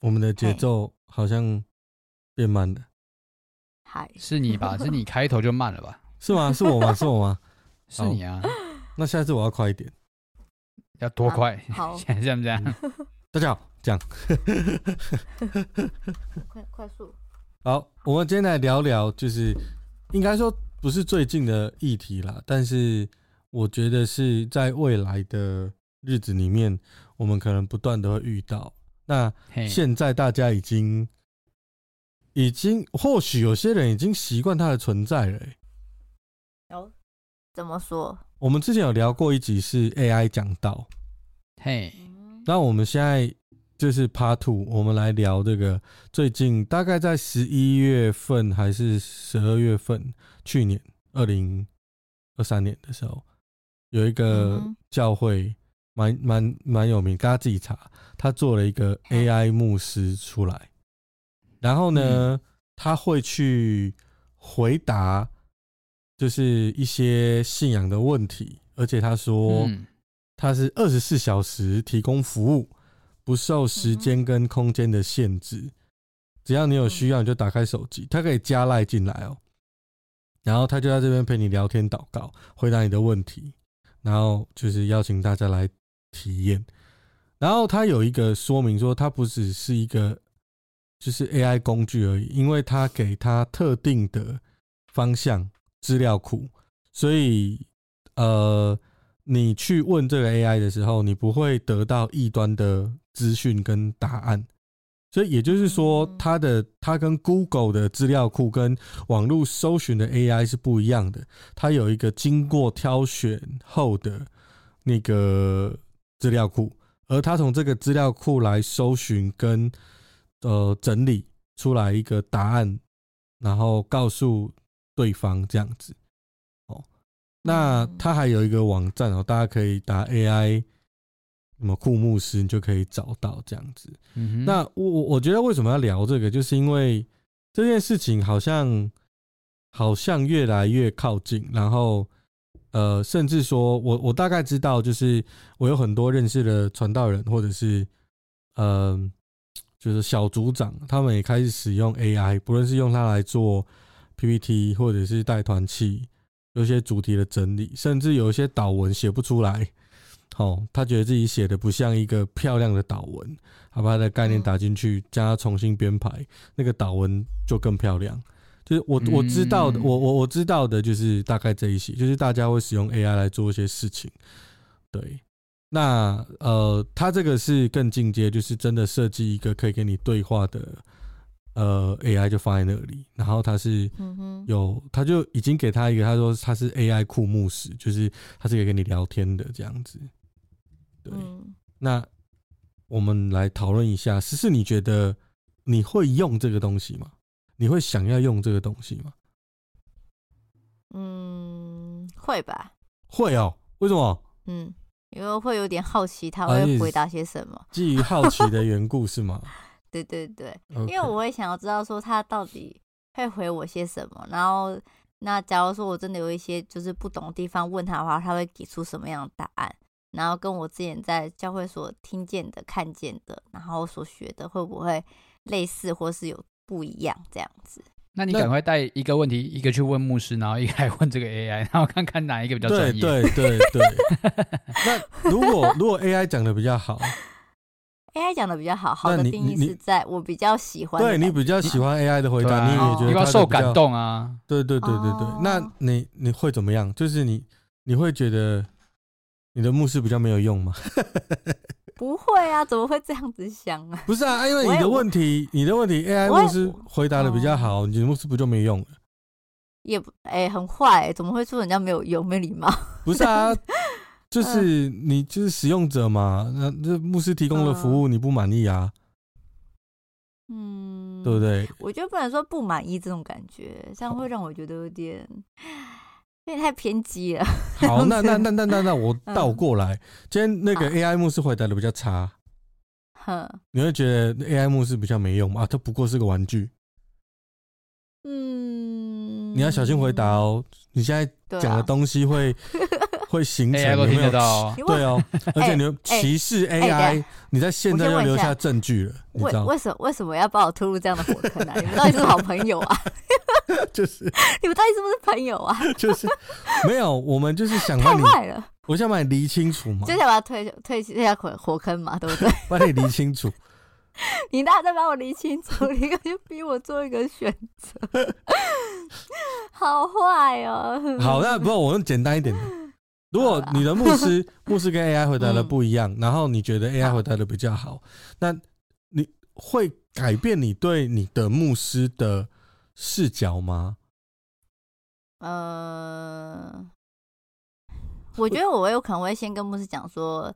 我们的节奏好像变慢了。嗨，是你吧？是你开头就慢了吧？是吗？是我吗？是我吗？是你啊。那下次我要快一点。要多快？啊、好，这样这样。大家好。这样，快快速。好，我们今天来聊聊，就是应该说不是最近的议题啦，但是我觉得是在未来的日子里面，我们可能不断的会遇到。那现在大家已经已经，或许有些人已经习惯它的存在了、欸。哦，怎么说？我们之前有聊过一集是 AI 讲道，嘿，那我们现在。就是 Part Two，我们来聊这个。最近大概在十一月份还是十二月份，去年二零二三年的时候，有一个教会蛮蛮蛮有名，大家自己查，他做了一个 AI 牧师出来，然后呢，他会去回答，就是一些信仰的问题，而且他说他是二十四小时提供服务。不受时间跟空间的限制，只要你有需要，你就打开手机，他可以加赖进来哦。然后他就在这边陪你聊天、祷告、回答你的问题，然后就是邀请大家来体验。然后它有一个说明说，它不只是一个就是 AI 工具而已，因为它给它特定的方向资料库，所以呃，你去问这个 AI 的时候，你不会得到异端的。资讯跟答案，所以也就是说，它的它跟 Google 的资料库跟网络搜寻的 AI 是不一样的。它有一个经过挑选后的那个资料库，而他从这个资料库来搜寻跟呃整理出来一个答案，然后告诉对方这样子。哦，那他还有一个网站哦，大家可以打 AI。什么库牧师，你就可以找到这样子。嗯、那我我觉得为什么要聊这个，就是因为这件事情好像好像越来越靠近，然后呃，甚至说我我大概知道，就是我有很多认识的传道人，或者是呃，就是小组长，他们也开始使用 AI，不论是用它来做 PPT，或者是带团器，有些主题的整理，甚至有一些导文写不出来。哦，他觉得自己写的不像一个漂亮的导文，他把他的概念打进去，将它重新编排，那个导文就更漂亮。就是我我知道的，我我我知道的就是大概这一些，就是大家会使用 AI 来做一些事情。对，那呃，他这个是更进阶，就是真的设计一个可以跟你对话的呃 AI 就放在那里，然后他是有，他就已经给他一个，他说他是 AI 库牧师，就是他是可以跟你聊天的这样子。对，嗯、那我们来讨论一下，思思，你觉得你会用这个东西吗？你会想要用这个东西吗？嗯，会吧。会哦，为什么？嗯，因为会有点好奇他会回答些什么。啊、基于好奇的缘故是吗？对对对.因为我会想要知道说他到底会回我些什么，然后那假如说我真的有一些就是不懂的地方问他的话，他会给出什么样的答案？然后跟我之前在教会所听见的、看见的，然后所学的，会不会类似，或是有不一样这样子？那你赶快带一个问题，一个去问牧师，然后一个来问这个 AI，然后看看哪一个比较专业。对对对对。那如果如果 AI 讲的比较好，AI 讲的比较好，好的定义是在我比较喜欢。对你比较喜欢 AI 的回答，你也觉得你要受感动啊？对对对对对。那你你会怎么样？就是你你会觉得。你的牧师比较没有用吗？不会啊，怎么会这样子想啊？不是啊，因为你的问题，你的问题，AI 牧师回答的比较好，你的牧师不就没用了？也不，哎，很坏，怎么会说人家没有用、没礼貌？不是啊，就是你就是使用者嘛，那这牧师提供的服务你不满意啊？嗯，对不对？我觉得不能说不满意这种感觉，这样会让我觉得有点有点太偏激了。好，那那那那那那我倒过来，嗯、今天那个 AI 牧师回答的比较差，哼，你会觉得 AI 牧师比较没用吗？啊，它不过是个玩具。嗯，你要小心回答哦，你现在讲的东西会。会形成有没有？对哦，而且你歧视 AI，你在现在又留下证据了，你知道为什么为什么要把我拖入这样的火坑呢？你们到底是不是好朋友啊？就是你们到底是不是朋友啊？就是没有，我们就是想太坏了，我想把你理清楚嘛，就想把他推推推下火火坑嘛，对不对？把你理清楚，你大家把我理清楚，你可就逼我做一个选择，好坏哦。好，那不过我用简单一点的。如果你的牧师 牧师跟 AI 回答的不一样，然后你觉得 AI 回答的比较好，那你会改变你对你的牧师的视角吗？呃，我觉得我有可能会先跟牧师讲说，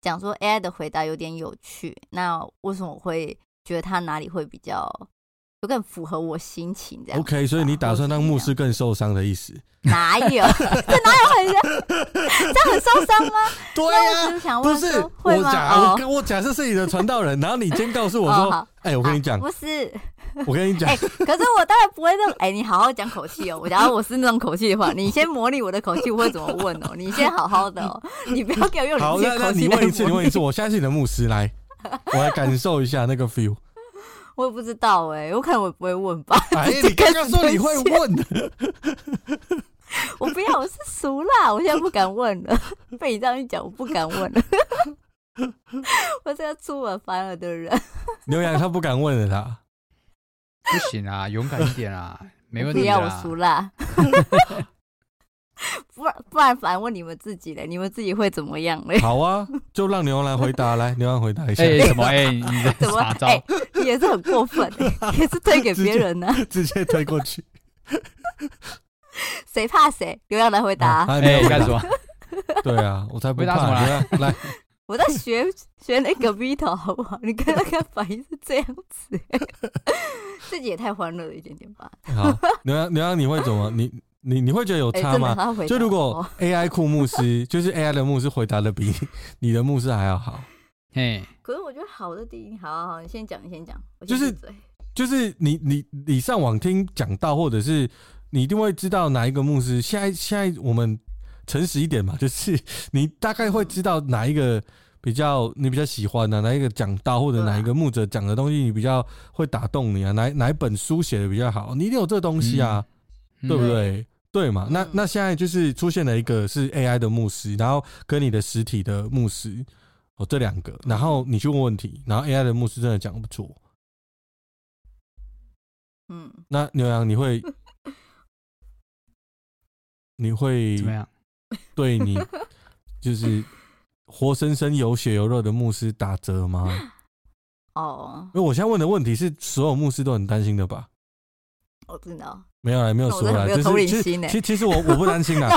讲说 AI 的回答有点有趣，那为什么我会觉得他哪里会比较？就更符合我心情这样。OK，所以你打算让牧师更受伤的意思？哪有？这哪有很像？这样很受伤吗？对呀，不是我假我我假设是你的传道人，然后你先告诉我说：“哎，我跟你讲，不是，我跟你讲。”可是我当然不会那种。哎，你好好讲口气哦。我假如我是那种口气的话，你先模拟我的口气，我会怎么问哦？你先好好的哦，你不要给我用你自己口气。你问一次，你问一次，我现在是你的牧师，来，我来感受一下那个 feel。我也不知道哎、欸，我可能我不会问吧。哎，你刚刚说你会问，我不要，我是俗辣，我现在不敢问了。被你这样一讲，我不敢问了。我是要出尔反尔的人。牛羊他不敢问了，他不行啊，勇敢一点啊，没问题啊。不要我俗辣。不然不然反问你们自己嘞，你们自己会怎么样嘞？好啊，就让牛郎来回答，来牛郎回答一下。哎，什么？哎，你的啥招？你也是很过分，也是推给别人呢，直接推过去。谁怕谁？牛羊来回答。哎，干什么？对啊，我才不怕。来，我在学学那个 Vito，好不好？你看那个反应是这样子，自己也太欢乐了一点点吧。好，牛羊牛羊，你会怎么？你？你你会觉得有差吗？欸、就如果 AI 库牧师，就是 AI 的牧师回答的比你的牧师还要好，嘿。可是我觉得好的第一，好好好，你先讲，你先讲。就是就是你你你上网听讲道，或者是你一定会知道哪一个牧师。现在现在我们诚实一点嘛，就是 你大概会知道哪一个比较你比较喜欢的、啊，哪一个讲道或者哪一个牧者讲的东西你比较会打动你啊？哪哪一本书写的比较好？你一定有这个东西啊，嗯、对不对？对嘛？那那现在就是出现了一个是 AI 的牧师，然后跟你的实体的牧师哦，这两个，然后你去问问题，然后 AI 的牧师真的讲不错。嗯，那牛羊你会 你会怎么样？对你就是活生生有血有肉的牧师打折吗？哦，因为我现在问的问题是所有牧师都很担心的吧？我知道。没有啦，没有说啦，就是其实其其实我我不担心 啦，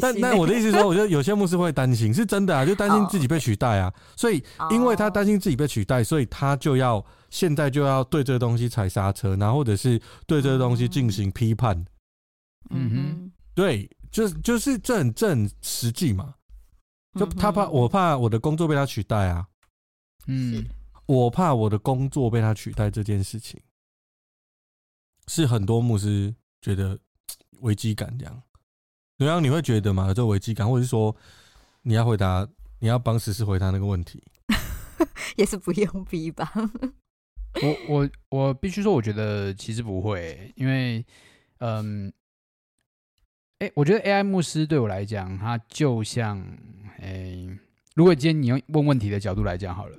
但但我的意思是说，我觉得有些牧师会担心，是真的啊，就担心自己被取代啊，所以因为他担心自己被取代，所以他就要现在就要对这个东西踩刹车，然后或者是对这个东西进行批判。嗯哼，对，就就是这很这很实际嘛，就他怕我怕我的工作被他取代啊，嗯，我怕我的工作被他取代这件事情。是很多牧师觉得危机感这样，刘洋你会觉得吗？有这危机感，或者是说你要回答，你要帮时事回答那个问题，也是不用逼吧？我我我必须说，我觉得其实不会，因为嗯，哎、欸，我觉得 AI 牧师对我来讲，他就像哎、欸，如果今天你用问问题的角度来讲好了。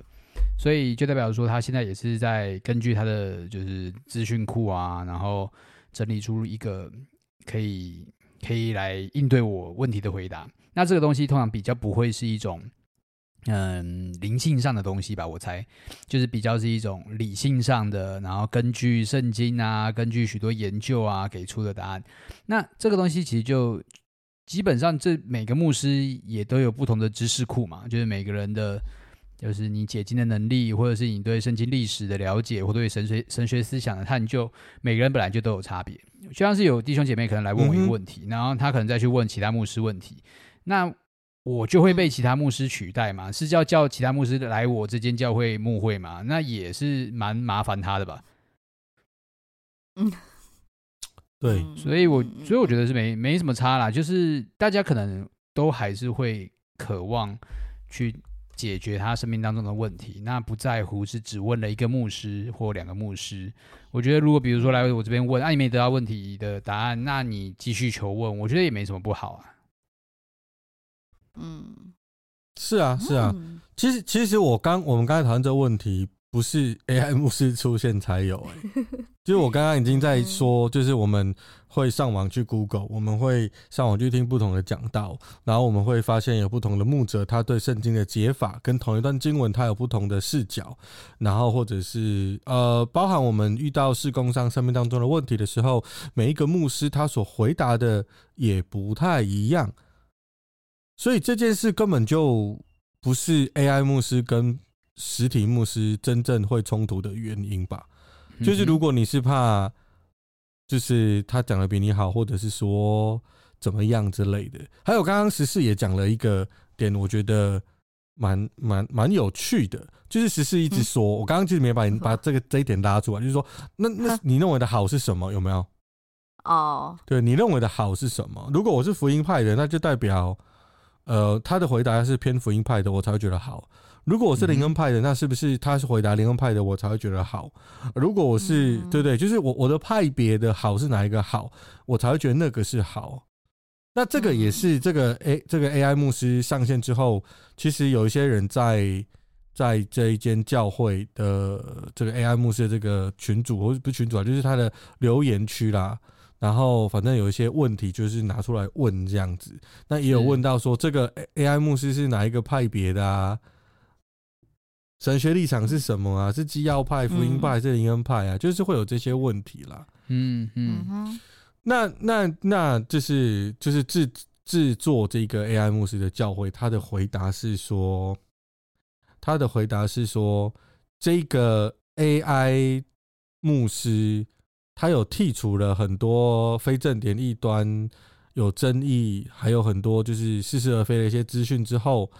所以就代表说，他现在也是在根据他的就是资讯库啊，然后整理出一个可以可以来应对我问题的回答。那这个东西通常比较不会是一种嗯灵性上的东西吧？我猜就是比较是一种理性上的，然后根据圣经啊，根据许多研究啊给出的答案。那这个东西其实就基本上这每个牧师也都有不同的知识库嘛，就是每个人的。就是你解经的能力，或者是你对圣经历史的了解，或对神学神学思想的探究，每个人本来就都有差别。就像是有弟兄姐妹可能来问我一个问题，嗯、然后他可能再去问其他牧师问题，那我就会被其他牧师取代嘛？是叫叫其他牧师来我这间教会牧会嘛？那也是蛮麻烦他的吧？嗯。对，所以我所以我觉得是没没什么差啦，就是大家可能都还是会渴望去解决他生命当中的问题，那不在乎是只问了一个牧师或两个牧师。我觉得如果比如说来我这边问，啊，你没得到问题的答案，那你继续求问，我觉得也没什么不好啊。嗯，是啊，是啊，其实其实我刚我们刚才讨论这个问题。不是 AI 牧师出现才有哎、欸，就是我刚刚已经在说，就是我们会上网去 Google，我们会上网去听不同的讲道，然后我们会发现有不同的牧者，他对圣经的解法跟同一段经文，他有不同的视角，然后或者是呃，包含我们遇到事工上生命当中的问题的时候，每一个牧师他所回答的也不太一样，所以这件事根本就不是 AI 牧师跟实体牧师真正会冲突的原因吧，就是如果你是怕，就是他讲的比你好，或者是说怎么样之类的。还有刚刚十四也讲了一个点，我觉得蛮蛮蛮有趣的，就是十四一直说，我刚刚其实没把你把这个这一点拉出来，就是说，那那 你认为的好是什么？有没有？哦，对，你认为的好是什么？如果我是福音派的，那就代表，呃，他的回答是偏福音派的，我才会觉得好。如果我是灵恩派的，那是不是他是回答灵恩派的，我才会觉得好？如果我是对不对？就是我我的派别的好是哪一个好，我才会觉得那个是好。那这个也是这个 A 这个 AI 牧师上线之后，其实有一些人在在这一间教会的这个 AI 牧师的这个群组，或者不是群组啊，就是他的留言区啦。然后反正有一些问题，就是拿出来问这样子。那也有问到说，这个 AI 牧师是哪一个派别的啊？神学立场是什么啊？是基要派、福音派还是灵恩派啊？就是会有这些问题啦。嗯嗯，那那那就是就是制制作这个 AI 牧师的教会，他的回答是说，他的回答是说，这个 AI 牧师他有剔除了很多非正点异端、有争议，还有很多就是似是而非的一些资讯之后，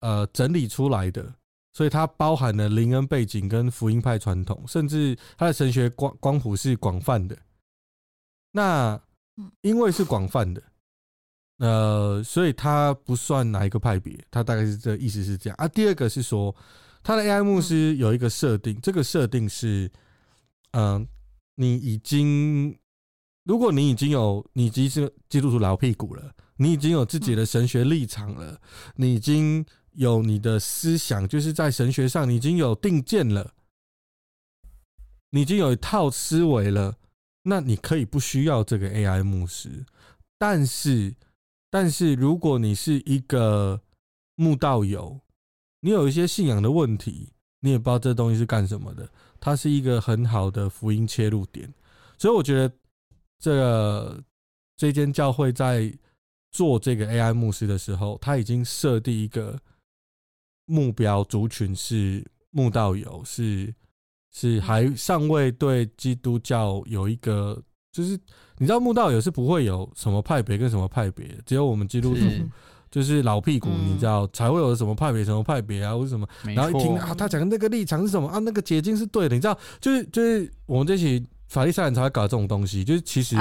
呃，整理出来的。所以它包含了灵恩背景跟福音派传统，甚至它的神学光光谱是广泛的。那因为是广泛的，呃，所以它不算哪一个派别，它大概是这意思是这样啊。第二个是说，它的 AI 牧师有一个设定，这个设定是，嗯、呃，你已经，如果你已经有，你已经是基督徒老屁股了，你已经有自己的神学立场了，你已经。有你的思想，就是在神学上，你已经有定见了，你已经有一套思维了，那你可以不需要这个 AI 牧师。但是，但是如果你是一个慕道友，你有一些信仰的问题，你也不知道这东西是干什么的，它是一个很好的福音切入点。所以，我觉得这个这间教会在做这个 AI 牧师的时候，他已经设定一个。目标族群是慕道友，是是还尚未对基督教有一个，就是你知道慕道友是不会有什么派别跟什么派别，只有我们基督徒就是老屁股，你知道才会有什么派别什么派别啊，或者什么，然后一听啊，他讲的那个立场是什么啊，那个结晶是对的，你知道，就是就是我们这些。法利赛人才会搞这种东西，就是其实，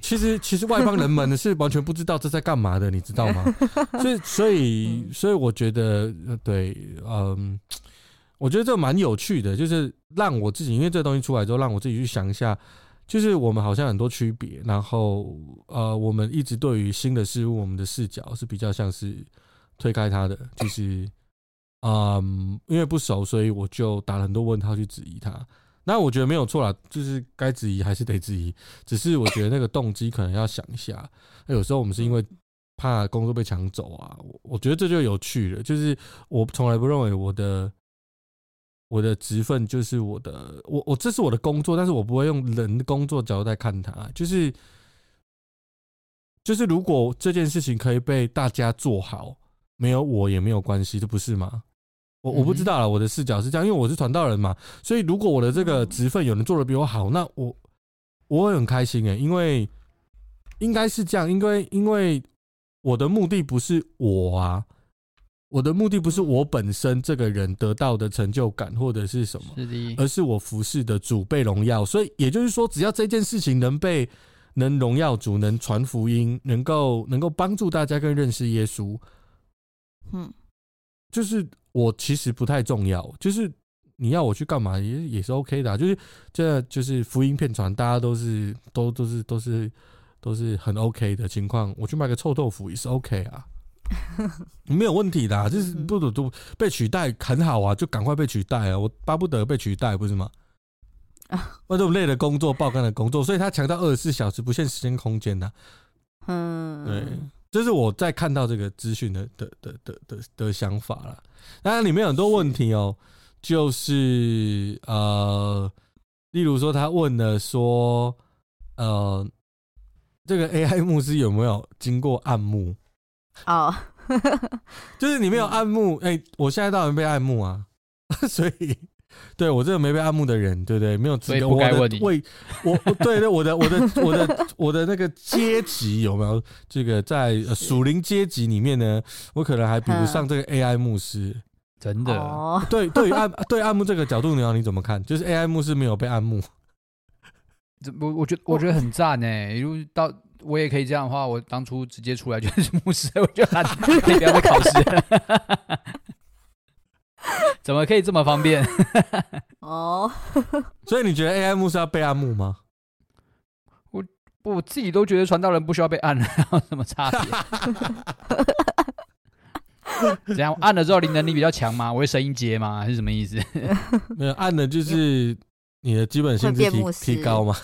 其实其实外邦人们是完全不知道这在干嘛的，你知道吗？所以所以所以我觉得，对，嗯，我觉得这蛮有趣的，就是让我自己，因为这东西出来之后，让我自己去想一下，就是我们好像很多区别，然后呃，我们一直对于新的事物，我们的视角是比较像是推开它的，就是嗯，因为不熟，所以我就打了很多问号去质疑它。那我觉得没有错啦，就是该质疑还是得质疑，只是我觉得那个动机可能要想一下。有时候我们是因为怕工作被抢走啊，我我觉得这就有趣了。就是我从来不认为我的我的职分就是我的，我我这是我的工作，但是我不会用人的工作角度来看它。就是就是如果这件事情可以被大家做好，没有我也没有关系，这不是吗？我我不知道了，我的视角是这样，因为我是传道人嘛，所以如果我的这个职分有人做的比我好，那我我会很开心诶，因为应该是这样，因为因为我的目的不是我啊。我的目的不是我本身这个人得到的成就感或者是什么，是，而是我服侍的主被荣耀。所以也就是说，只要这件事情能被能荣耀主，能传福音，能够能够帮助大家更认识耶稣，嗯，就是我其实不太重要。就是你要我去干嘛也也是 OK 的啊，就是这就是福音片传，大家都是都都是都是都是很 OK 的情况，我去卖个臭豆腐也是 OK 啊。没有问题的，就是不不不被取代很好啊，就赶快被取代啊！我巴不得被取代，不是吗？啊，那这种累的工作、爆肝的工作，所以他强调二十四小时不限时间空间的。嗯，对，这是我在看到这个资讯的的的的的的想法了。当然里面有很多问题哦，就是呃，例如说他问了说，呃，这个 AI 牧师有没有经过暗牧？哦，就是你没有暗牧，哎、欸，我现在当然被暗牧啊，所以对我这个没被按牧的人，对不对？没有资格，我的位，我对对，我的我的我的我的那个阶级有没有这个在属灵阶级里面呢？我可能还比不上这个 AI 牧师，真的。对，对于按对按牧这个角度，你要你怎么看？就是 AI 牧师没有被按牧，这我我觉得我觉得很赞呢，如果到。我也可以这样的话，我当初直接出来就是牧师，我就喊可以不要再考试，怎么可以这么方便？哦，所以你觉得 AI 幕是要被按幕吗？我我自己都觉得传道人不需要被按了，有什么差别？怎样按了之后灵能力比较强吗？我会声音接吗？还是什么意思？没有按的就是。你的基本性质提提高吗？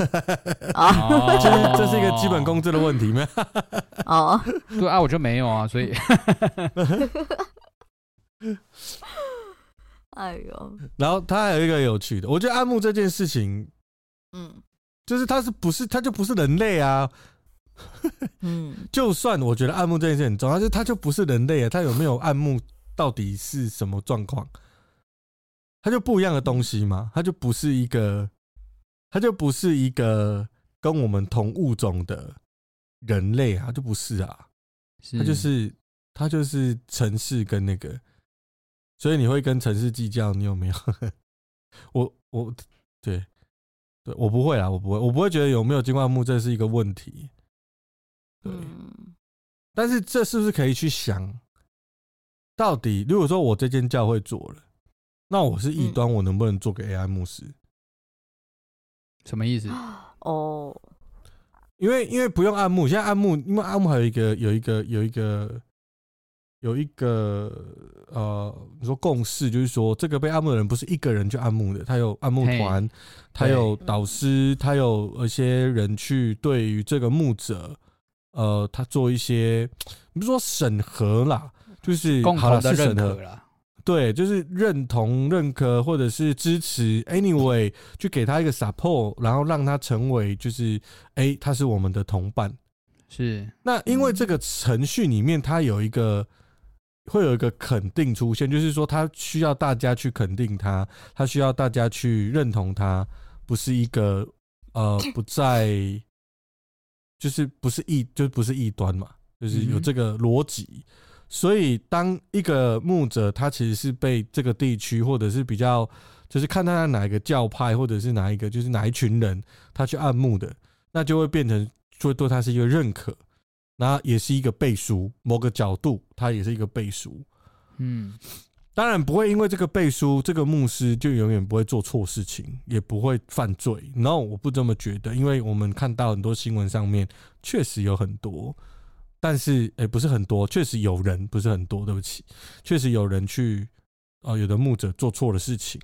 哦，这是这是一个基本工资的问题吗？哦，对啊，我就没有啊，所以，哎呦，然后他还有一个有趣的，我觉得按牧这件事情，嗯，就是他是不是他就不是人类啊？嗯，就算我觉得按牧这件事很重要，就他就不是人类啊，他有没有按牧到底是什么状况？他就不一样的东西嘛，他就不是一个，他就不是一个跟我们同物种的人类啊，就不是啊，他就是他就是城市跟那个，所以你会跟城市计较，你有没有？我我对对，我不会啊，我不会，我不会觉得有没有经过按牧这是一个问题，对，但是这是不是可以去想，到底如果说我这间教会做了。那我是异端，我能不能做个 AI 牧师？什么意思？哦，因为因为不用按牧，现在按牧，因为按牧还有一个有一个有一个有一个呃，你说共识，就是说这个被按摩的人不是一个人去按摩的，他有按摩团，他有导师，他有一些人去对于这个牧者，呃，他做一些，你不是说审核啦，就是共同的认可啦。对，就是认同、认可或者是支持，anyway，去给他一个 support，然后让他成为就是，哎，他是我们的同伴。是。那因为这个程序里面，它有一个会有一个肯定出现，就是说他需要大家去肯定他，他需要大家去认同他，不是一个呃 不在，就是不是异，就是不是异端嘛，就是有这个逻辑。所以，当一个牧者，他其实是被这个地区，或者是比较，就是看他哪一个教派，或者是哪一个，就是哪一群人，他去按牧的，那就会变成，就会对他是一个认可，那也是一个背书。某个角度，它也是一个背书。嗯，当然不会因为这个背书，这个牧师就永远不会做错事情，也不会犯罪。No，我不这么觉得，因为我们看到很多新闻上面，确实有很多。但是，哎，不是很多，确实有人不是很多，对不起，确实有人去，呃，有的牧者做错了事情，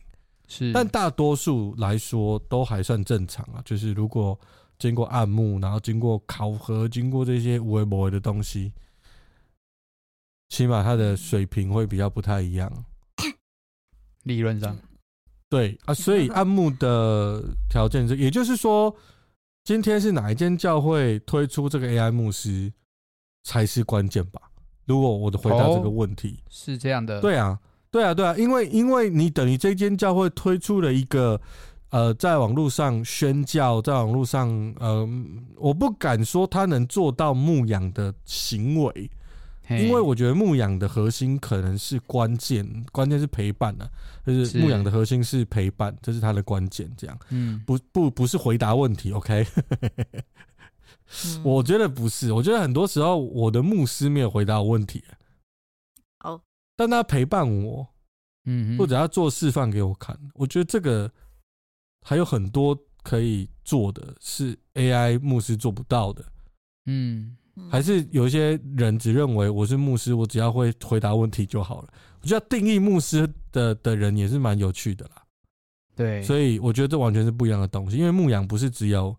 是，但大多数来说都还算正常啊。就是如果经过暗牧，然后经过考核，经过这些无为不为的东西，起码他的水平会比较不太一样。理论上，对啊，所以暗牧的条件是，也就是说，今天是哪一间教会推出这个 AI 牧师？才是关键吧？如果我的回答这个问题、哦、是这样的，对啊，对啊，对啊，因为因为你等于这间教会推出了一个呃，在网络上宣教，在网络上，呃，我不敢说他能做到牧养的行为。因为我觉得牧养的核心可能是关键，关键是陪伴啊，就是牧养的核心是陪伴，这是他的关键。这样，嗯，不不不是回答问题，OK？我觉得不是，我觉得很多时候我的牧师没有回答我问题，哦，但他陪伴我，嗯，或者他做示范给我看，我觉得这个还有很多可以做的是 AI 牧师做不到的，嗯。还是有一些人只认为我是牧师，我只要会回答问题就好了。我觉得定义牧师的的人也是蛮有趣的啦。对，所以我觉得这完全是不一样的东西。因为牧养不是只有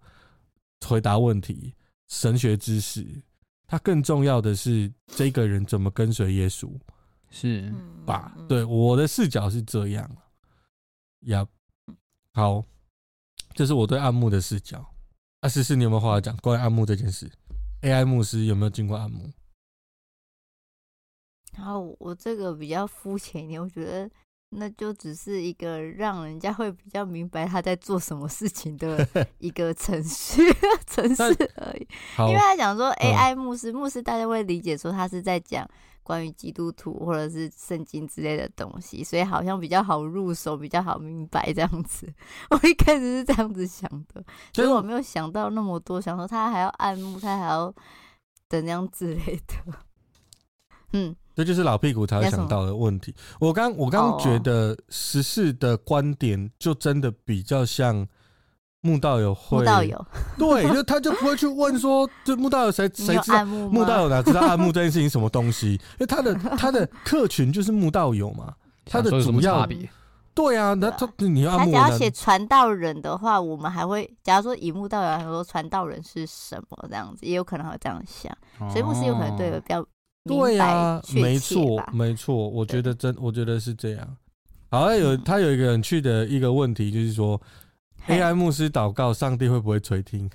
回答问题、神学知识，它更重要的是这个人怎么跟随耶稣，是吧？对，我的视角是这样。呀，好，这是我对暗牧的视角。啊，思思，你有没有话要讲关于暗牧这件事？AI 牧师有没有经过暗牧？然后我这个比较肤浅一点，我觉得那就只是一个让人家会比较明白他在做什么事情的 一个程序程式而已。因为他讲说 AI 牧师，牧师大家会理解说他是在讲关于基督徒或者是圣经之类的东西，所以好像比较好入手，比较好明白这样子。我一开始是这样子想的，所以我没有想到那么多，想说他还要按摩，他还要怎样之类的。嗯，这就是老屁股才会想到的问题。我刚我刚觉得十四的观点就真的比较像。牧道友会，牧道友。对，就他就不会去问说，就木道友谁谁知道木道友哪知道暗牧这件事情什么东西？因为他的他的客群就是木道友嘛，他的主要对啊，那他你要他只要写传道人的话，我们还会假如说以木道友来说，传道人是什么这样子，也有可能会这样想，所以牧师有可能对比较对啊，没错没错，我觉得真我觉得是这样。好像，有他有一个很趣的一个问题，就是说。AI 牧师祷告，上帝会不会垂听？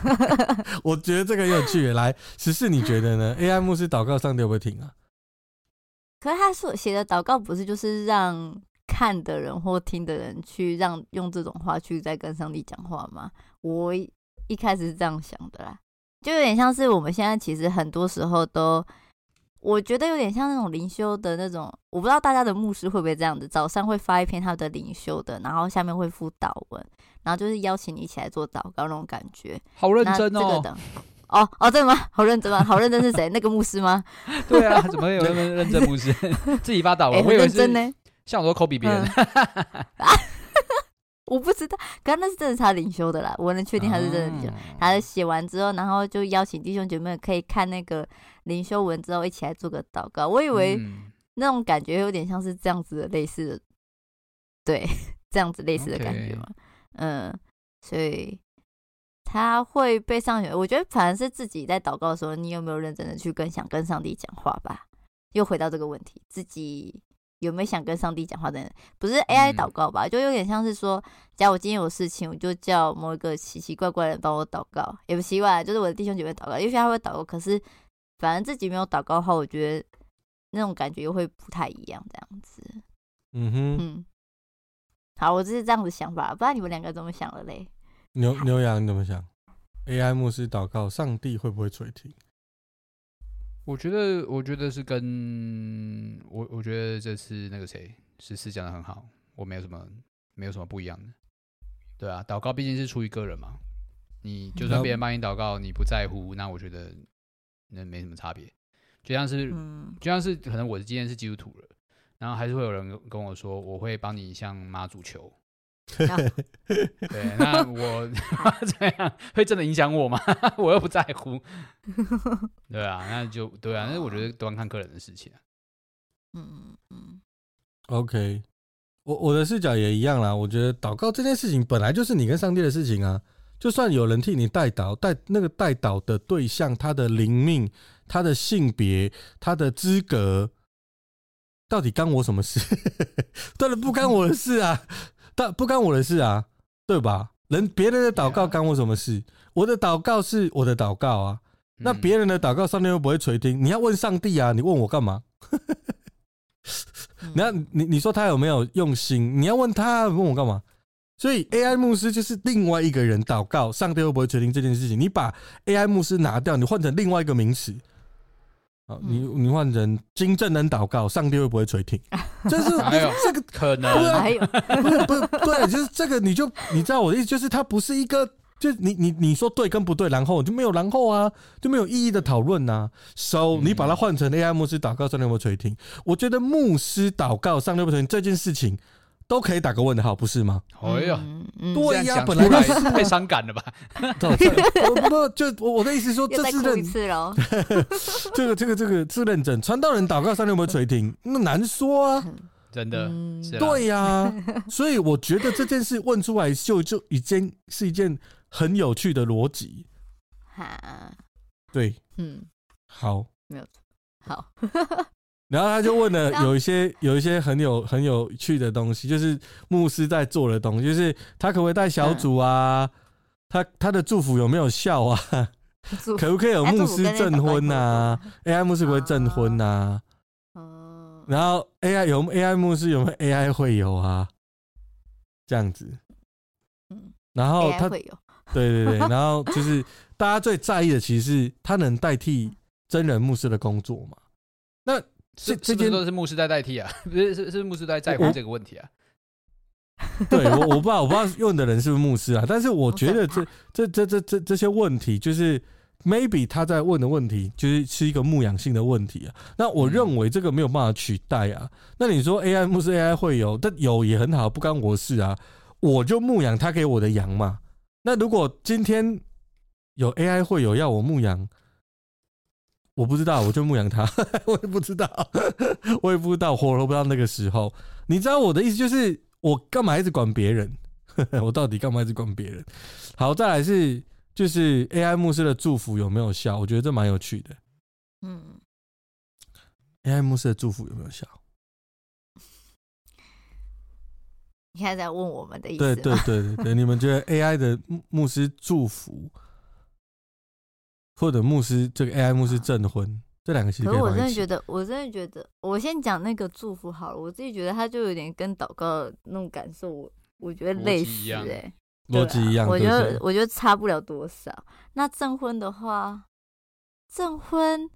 我觉得这个有趣。来，十四，你觉得呢？AI 牧师祷告，上帝会不会听啊？可是他所写的祷告，不是就是让看的人或听的人去让用这种话去再跟上帝讲话吗？我一开始是这样想的啦，就有点像是我们现在其实很多时候都。我觉得有点像那种灵修的那种，我不知道大家的牧师会不会这样子，早上会发一篇他的灵修的，然后下面会附祷文，然后就是邀请你一起来做祷告那种感觉。好认真哦！这个的哦哦，真的吗？好认真吗？好认真是谁？那个牧师吗？对啊，怎么有那么认真牧师 自己发祷文？欸、我认真呢，像我都 copy 别人。嗯 我不知道，刚刚那是真的他领修的啦，我能确定他是真的领修。他写完之后，然后就邀请弟兄姐妹可以看那个领修文之后，一起来做个祷告。我以为那种感觉有点像是这样子的类似的，对，这样子类似的感觉嘛。嗯，所以他会被上学。我觉得反而是自己在祷告的时候，你有没有认真的去跟想跟上帝讲话吧？又回到这个问题，自己。有没有想跟上帝讲话的人？不是 AI 祷告吧？就有点像是说，假如我今天有事情，我就叫某一个奇奇怪怪的人帮我祷告，也不奇怪，就是我的弟兄姐妹祷告，也许他会祷告，可是反正自己没有祷告的话，我觉得那种感觉又会不太一样，这样子。嗯哼，嗯，好，我就是这样子想法，不知道你们两个怎么想的嘞？牛牛羊你怎么想？AI 牧师祷告，上帝会不会垂听？我觉得，我觉得是跟我，我觉得这次那个谁，十四讲的很好，我没有什么，没有什么不一样的，对啊，祷告毕竟是出于个人嘛，你就算别人帮你祷告，你不在乎，那我觉得那没什么差别，就像是，就像是可能我今天是基督徒了，然后还是会有人跟我说，我会帮你向妈祖求。对，那我 这样会真的影响我吗？我又不在乎。对啊，那就对啊，那我觉得端看个人的事情啊。嗯嗯嗯。OK，我我的视角也一样啦。我觉得祷告这件事情本来就是你跟上帝的事情啊。就算有人替你代祷，代那个代祷的对象，他的灵命、他的性别、他的资格，到底干我什么事？当然不干我的事啊。但不干我的事啊，对吧？人别人的祷告干我什么事？我的祷告是我的祷告啊。那别人的祷告，上帝又不会垂听。你要问上帝啊，你问我干嘛？你要你你说他有没有用心？你要问他问我干嘛？所以 AI 牧师就是另外一个人祷告，上帝会不会垂听这件事情？你把 AI 牧师拿掉，你换成另外一个名词。好，你你换成金正恩祷告，上帝会不会垂听？这是这个可能，还有不是不是对，就是这个你就你知道我的意思，就是它不是一个，就你你你说对跟不对，然后就没有然后啊，就没有意义的讨论呐。So 你把它换成 AI 牧师祷告，上帝会不垂听？我觉得牧师祷告，上帝会不垂听这件事情。都可以打个问号，不是吗？哎呀，对呀，本来就是太伤感了吧？不不，就我我的意思说，这是认 这个这个这个是认真。传道人祷告上帝有没有垂听？那难说啊，真的。对呀，所以我觉得这件事问出来就就已经是一件很有趣的逻辑。哈，对，嗯，好，没有错，好。然后他就问了有一些有一些很有很有趣的东西，就是牧师在做的东西，就是他可不可以带小组啊？他他的祝福有没有效啊？可不可以有牧师证婚呐？AI 牧师不会证婚呐？哦然后 AI 有 AI 牧师有没有 AI 会有啊？这样子，然后他对对对，然后就是大家最在意的，其实是他能代替真人牧师的工作嘛？那这这些都是牧师在代替啊，不是是是牧师在在乎这个问题啊。对，我我不知道我不知道问的人是不是牧师啊，但是我觉得这这这这这这些问题，就是 maybe 他在问的问题，就是是一个牧养性的问题啊。那我认为这个没有办法取代啊。那你说 AI 牧师 AI 会有，但有也很好，不干我事啊。我就牧养他给我的羊嘛。那如果今天有 AI 会有要我牧养？我不知道，我就牧羊他，我也不知道，我也不知道，活活不到那个时候。你知道我的意思就是，我干嘛一直管别人？我到底干嘛一直管别人？好，再来是就是 AI 牧师的祝福有没有效？我觉得这蛮有趣的。嗯，AI 牧师的祝福有没有效？你现在在问我们的意思？对对对对对，你们觉得 AI 的牧师祝福？或者牧师这个 AI 牧师证婚，啊、这两个其实可是我真的觉得，我真的觉得，我先讲那个祝福好了。我自己觉得他就有点跟祷告那种感受，我我觉得类似哎、欸，逻辑一样。我觉得我觉得差不了多少。那证婚的话，证婚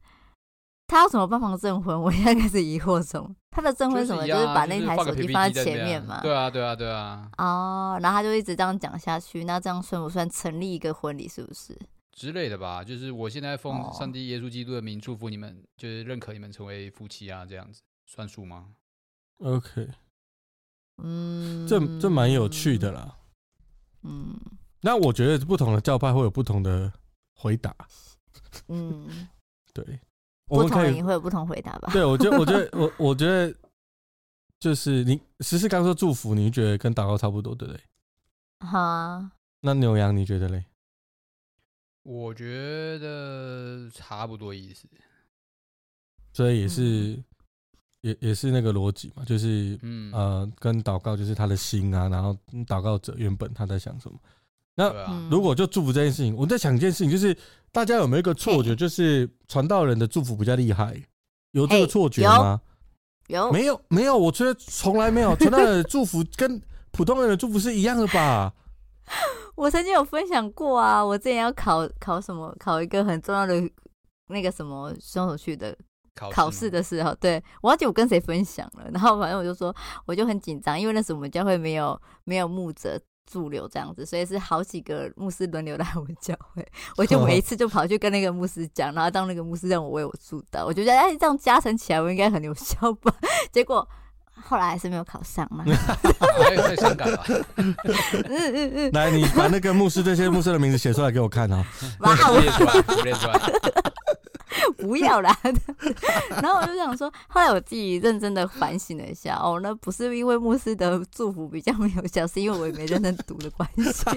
他有什么办法证婚？我现在开始疑惑中。他的证婚什么？就是把那台手机放在前面嘛？对啊，对啊，对啊。哦，然后他就一直这样讲下去。那这样算不算成立一个婚礼？是不是？之类的吧，就是我现在奉上帝耶稣基督的名祝福你们，哦、就是认可你们成为夫妻啊，这样子算数吗？OK，嗯，这这蛮有趣的啦。嗯，那我觉得不同的教派会有不同的回答。嗯，对，不同人会有不同回答吧？对，我觉得，我觉得，我我觉得，就是你实施刚说祝福，你觉得跟祷告差不多，对不对？好啊。那牛羊你觉得嘞？我觉得差不多意思，所以也是，嗯、也也是那个逻辑嘛，就是，嗯呃，跟祷告就是他的心啊，然后祷告者原本他在想什么。那如果就祝福这件事情，我在想一件事情，就是大家有没有一个错觉，就是传道人的祝福比较厉害？有这个错觉吗？有？没有？没有？我觉得从来没有，传道人的祝福跟普通人的祝福是一样的吧？我曾经有分享过啊，我之前要考考什么，考一个很重要的那个什么双手去的考试的时候，对，我忘记我跟谁分享了，然后反正我就说，我就很紧张，因为那时候我们教会没有没有牧者驻留这样子，所以是好几个牧师轮流来我们教会，我就每一次就跑去跟那个牧师讲，然后当那个牧师让我为我祝祷，我觉得哎，这样加成起来我应该很有效吧，结果。后来还是没有考上嘛，太伤感了。嗯嗯嗯，来，你把那个牧师这些牧师的名字写出来给我看哦。哇，列出来，列出来。不要啦。然后我就想说，后来我自己认真的反省了一下，哦，那不是因为牧师的祝福比较没有效，是因为我也没认真读的关系。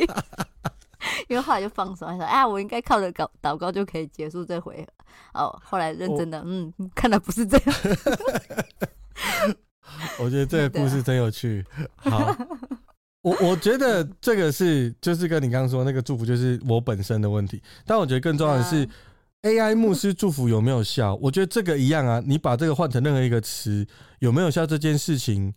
因为后来就放手，说，哎，我应该靠着祷祷告就可以结束这回合。哦，后来认真的，嗯，看来不是这样。我觉得这个故事真有趣。好，我我觉得这个是就是跟你刚刚说那个祝福，就是我本身的问题。但我觉得更重要的是 AI 牧师祝福有没有效？我觉得这个一样啊，你把这个换成任何一个词，有没有效这件事情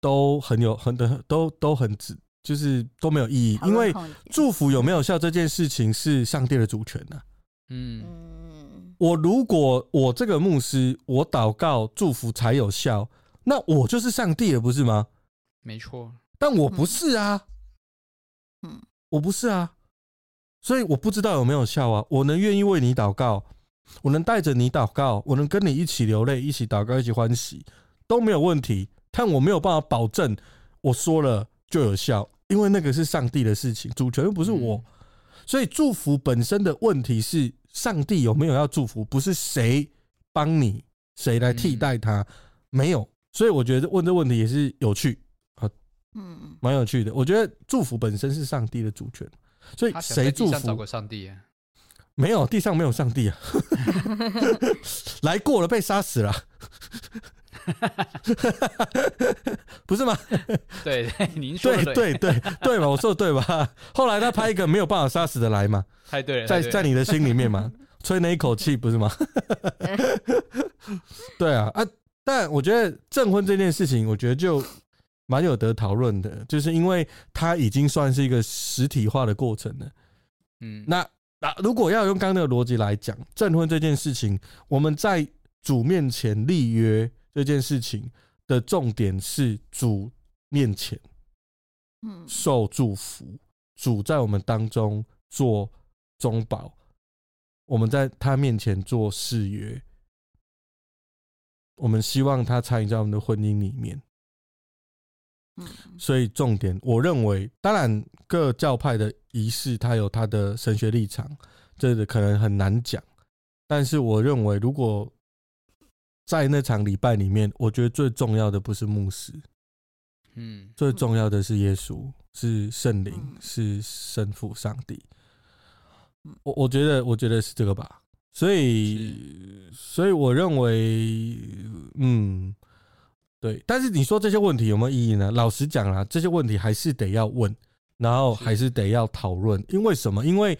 都很有很的都都很值，就是都没有意义，因为祝福有没有效这件事情是上帝的主权呐。嗯，我如果我这个牧师，我祷告祝福才有效，那我就是上帝了，不是吗？没错，但我不是啊。嗯，我不是啊，所以我不知道有没有效啊。我能愿意为你祷告，我能带着你祷告，我能跟你一起流泪，一起祷告，一起欢喜，都没有问题。但我没有办法保证我说了就有效，因为那个是上帝的事情，主权又不是我。所以祝福本身的问题是上帝有没有要祝福，不是谁帮你，谁来替代他，没有。所以我觉得问这问题也是有趣啊。嗯，蛮有趣的。我觉得祝福本身是上帝的主权，所以谁祝福？找过上帝？没有，地上没有上帝啊！来过了，被杀死了，不是吗？对 对，您说对对对对吧？我说的对吧？后来他拍一个没有办法杀死的来嘛？太对了，在在你的心里面嘛？吹那一口气不是吗？对啊啊！但我觉得证婚这件事情，我觉得就。蛮有得讨论的，就是因为它已经算是一个实体化的过程了。嗯，那那如果要用刚刚那个逻辑来讲，证婚这件事情，我们在主面前立约这件事情的重点是主面前，嗯，受祝福，主在我们当中做中保，我们在他面前做誓约，我们希望他参与在我们的婚姻里面。所以重点，我认为，当然各教派的仪式，它有它的神学立场，这个可能很难讲。但是我认为，如果在那场礼拜里面，我觉得最重要的不是牧师，嗯，最重要的是耶稣，是圣灵，是圣父上帝。我我觉得，我觉得是这个吧。所以，所以我认为，嗯。对，但是你说这些问题有没有意义呢？老实讲啊，这些问题还是得要问，然后还是得要讨论。因为什么？因为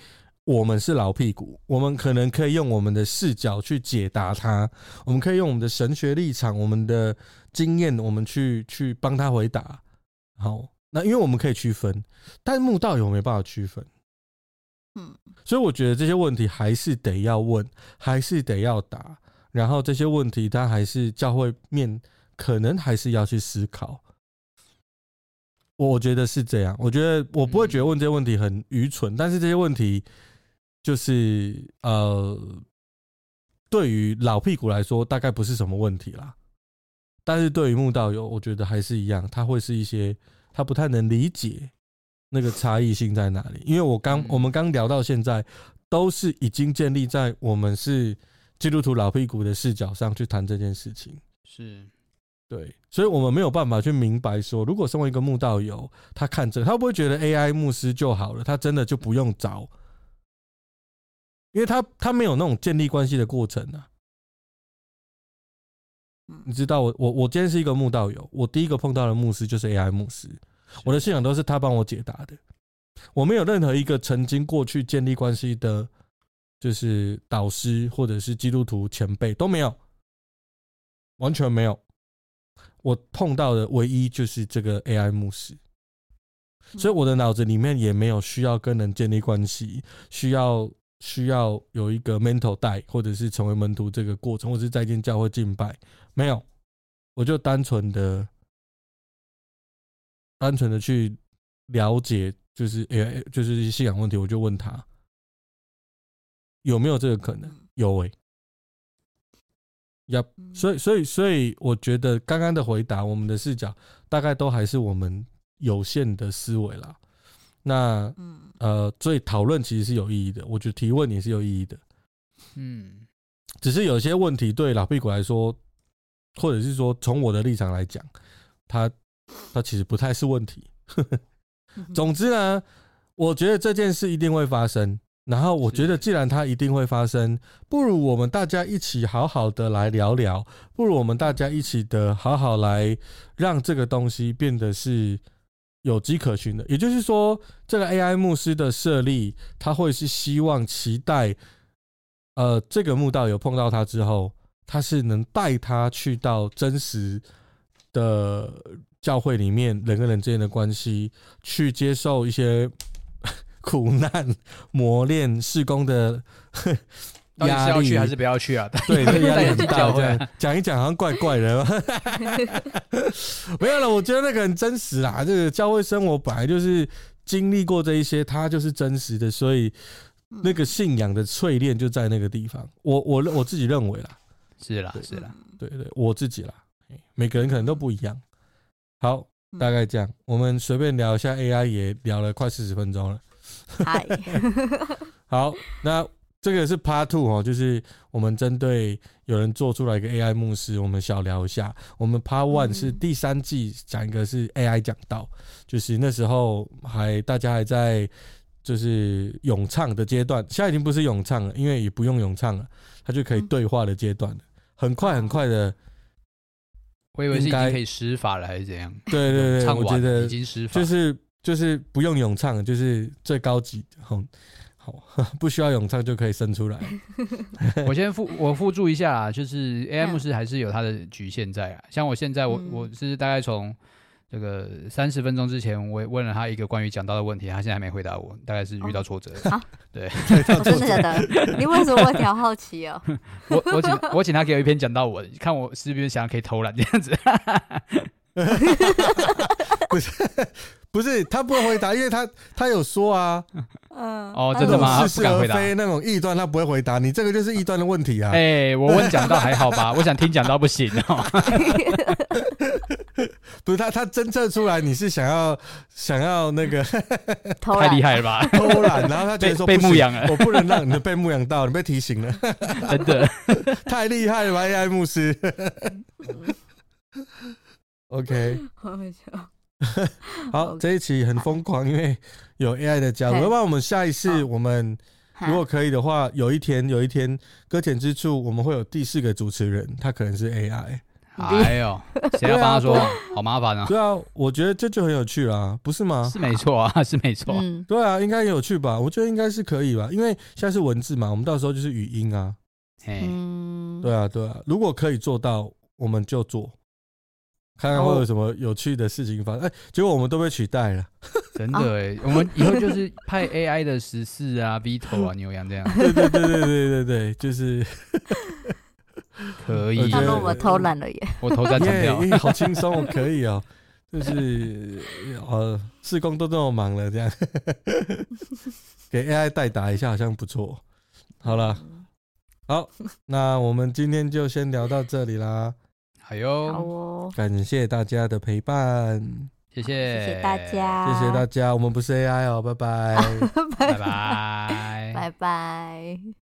我们是老屁股，我们可能可以用我们的视角去解答他，我们可以用我们的神学立场、我们的经验，我们去去帮他回答。好，那因为我们可以区分，但慕道友没办法区分。嗯，所以我觉得这些问题还是得要问，还是得要答。然后这些问题，他还是教会面。可能还是要去思考，我觉得是这样。我觉得我不会觉得问这些问题很愚蠢，但是这些问题就是呃，对于老屁股来说，大概不是什么问题啦。但是对于慕道友，我觉得还是一样，他会是一些他不太能理解那个差异性在哪里。因为我刚我们刚聊到现在，都是已经建立在我们是基督徒老屁股的视角上去谈这件事情，是。对，所以我们没有办法去明白说，如果身为一个慕道友，他看这个，他会不会觉得 AI 牧师就好了？他真的就不用找，因为他他没有那种建立关系的过程啊。你知道我，我我我今天是一个慕道友，我第一个碰到的牧师就是 AI 牧师，我的信仰都是他帮我解答的，我没有任何一个曾经过去建立关系的，就是导师或者是基督徒前辈都没有，完全没有。我碰到的唯一就是这个 AI 牧师，所以我的脑子里面也没有需要跟人建立关系，需要需要有一个 mentor 带，或者是成为门徒这个过程，或者是再见教会敬拜，没有，我就单纯的单纯的去了解，就是 AI 就是信仰问题，我就问他。有没有这个可能，有诶、欸。呀，所以所以所以，我觉得刚刚的回答，我们的视角大概都还是我们有限的思维啦。那呃，所以讨论其实是有意义的，我觉得提问也是有意义的。嗯，只是有些问题对老屁股来说，或者是说从我的立场来讲，它它其实不太是问题。总之呢，我觉得这件事一定会发生。然后我觉得，既然它一定会发生，不如我们大家一起好好的来聊聊，不如我们大家一起的好好来让这个东西变得是有迹可循的。也就是说，这个 AI 牧师的设立，他会是希望期待呃，这个墓道有碰到他之后，他是能带他去到真实的教会里面，人跟人之间的关系，去接受一些 苦难磨练、事工的。到底是要去还是不要去啊？对，这压力很大。这样讲一讲好像怪怪的。没有了，我觉得那个很真实啦。这个教会生活本来就是经历过这一些，它就是真实的，所以那个信仰的淬炼就在那个地方。我我我自己认为啦，是啦是啦，对对，我自己啦。每个人可能都不一样。好，大概这样，我们随便聊一下 AI，也聊了快四十分钟了。嗨，好，那。这个是 Part Two 哦，就是我们针对有人做出来一个 AI 牧师，我们小聊一下。我们 Part One 是第三季讲一个是 AI 讲道，就是那时候还大家还在就是咏唱的阶段，现在已经不是咏唱了，因为也不用咏唱了，它就可以对话的阶段了，很快很快的。我以为是已经可以施法了还是怎样？对对对，我觉得已经施法，就是就是不用咏唱，就是最高级 不需要咏唱就可以生出来。我先附我附注一下啊，就是 AI 牧师还是有它的局限在啊。像我现在我，我我是大概从这个三十分钟之前，我也问了他一个关于讲到的问题，他现在还没回答我，大概是遇到挫折。好、哦，对，真的假的？你为什么问题好好奇哦？我我请我请他给我一篇讲到文，看我是不是想要可以偷懒这样子。不是。不是他不会回答，因为他他有说啊，嗯，哦，真的吗？似是而非那种异端，他不会回答。你这个就是异端的问题啊！哎、欸，我问讲到还好吧？我想听讲到不行哦。不是他，他侦测出来你是想要想要那个 太厉害了吧？偷懒，然后他觉得说被牧羊了，我不能让你被牧羊到，你被提醒了，真的太厉害了吧？AI 牧师，OK，好笑。好，这一期很疯狂，因为有 AI 的加入。要不然我们下一次，我们如果可以的话，有一天，有一天搁浅之处，我们会有第四个主持人，他可能是 AI。哎呦，谁要帮他说话？好麻烦啊！对啊，我觉得这就很有趣啦，不是吗？是没错啊，是没错。嗯，对啊，应该有趣吧？我觉得应该是可以吧，因为现在是文字嘛，我们到时候就是语音啊。嗯，对啊，对啊，如果可以做到，我们就做。看看会有什么有趣的事情发生，哎、欸，结果我们都被取代了，真的哎、欸，我们以后就是派 AI 的十四啊、V 头啊、牛羊这样，对对对对对对对，就是可以。他说我偷懒了耶，我偷在抢掉，好轻松，可以哦、喔，就是呃，事工都这么忙了，这样。给 AI 代打一下好像不错。好了，好，那我们今天就先聊到这里啦。好哟，好哦，感谢大家的陪伴，谢谢，谢谢大家，谢谢大家，我们不是 AI 哦，拜拜，拜拜，拜拜。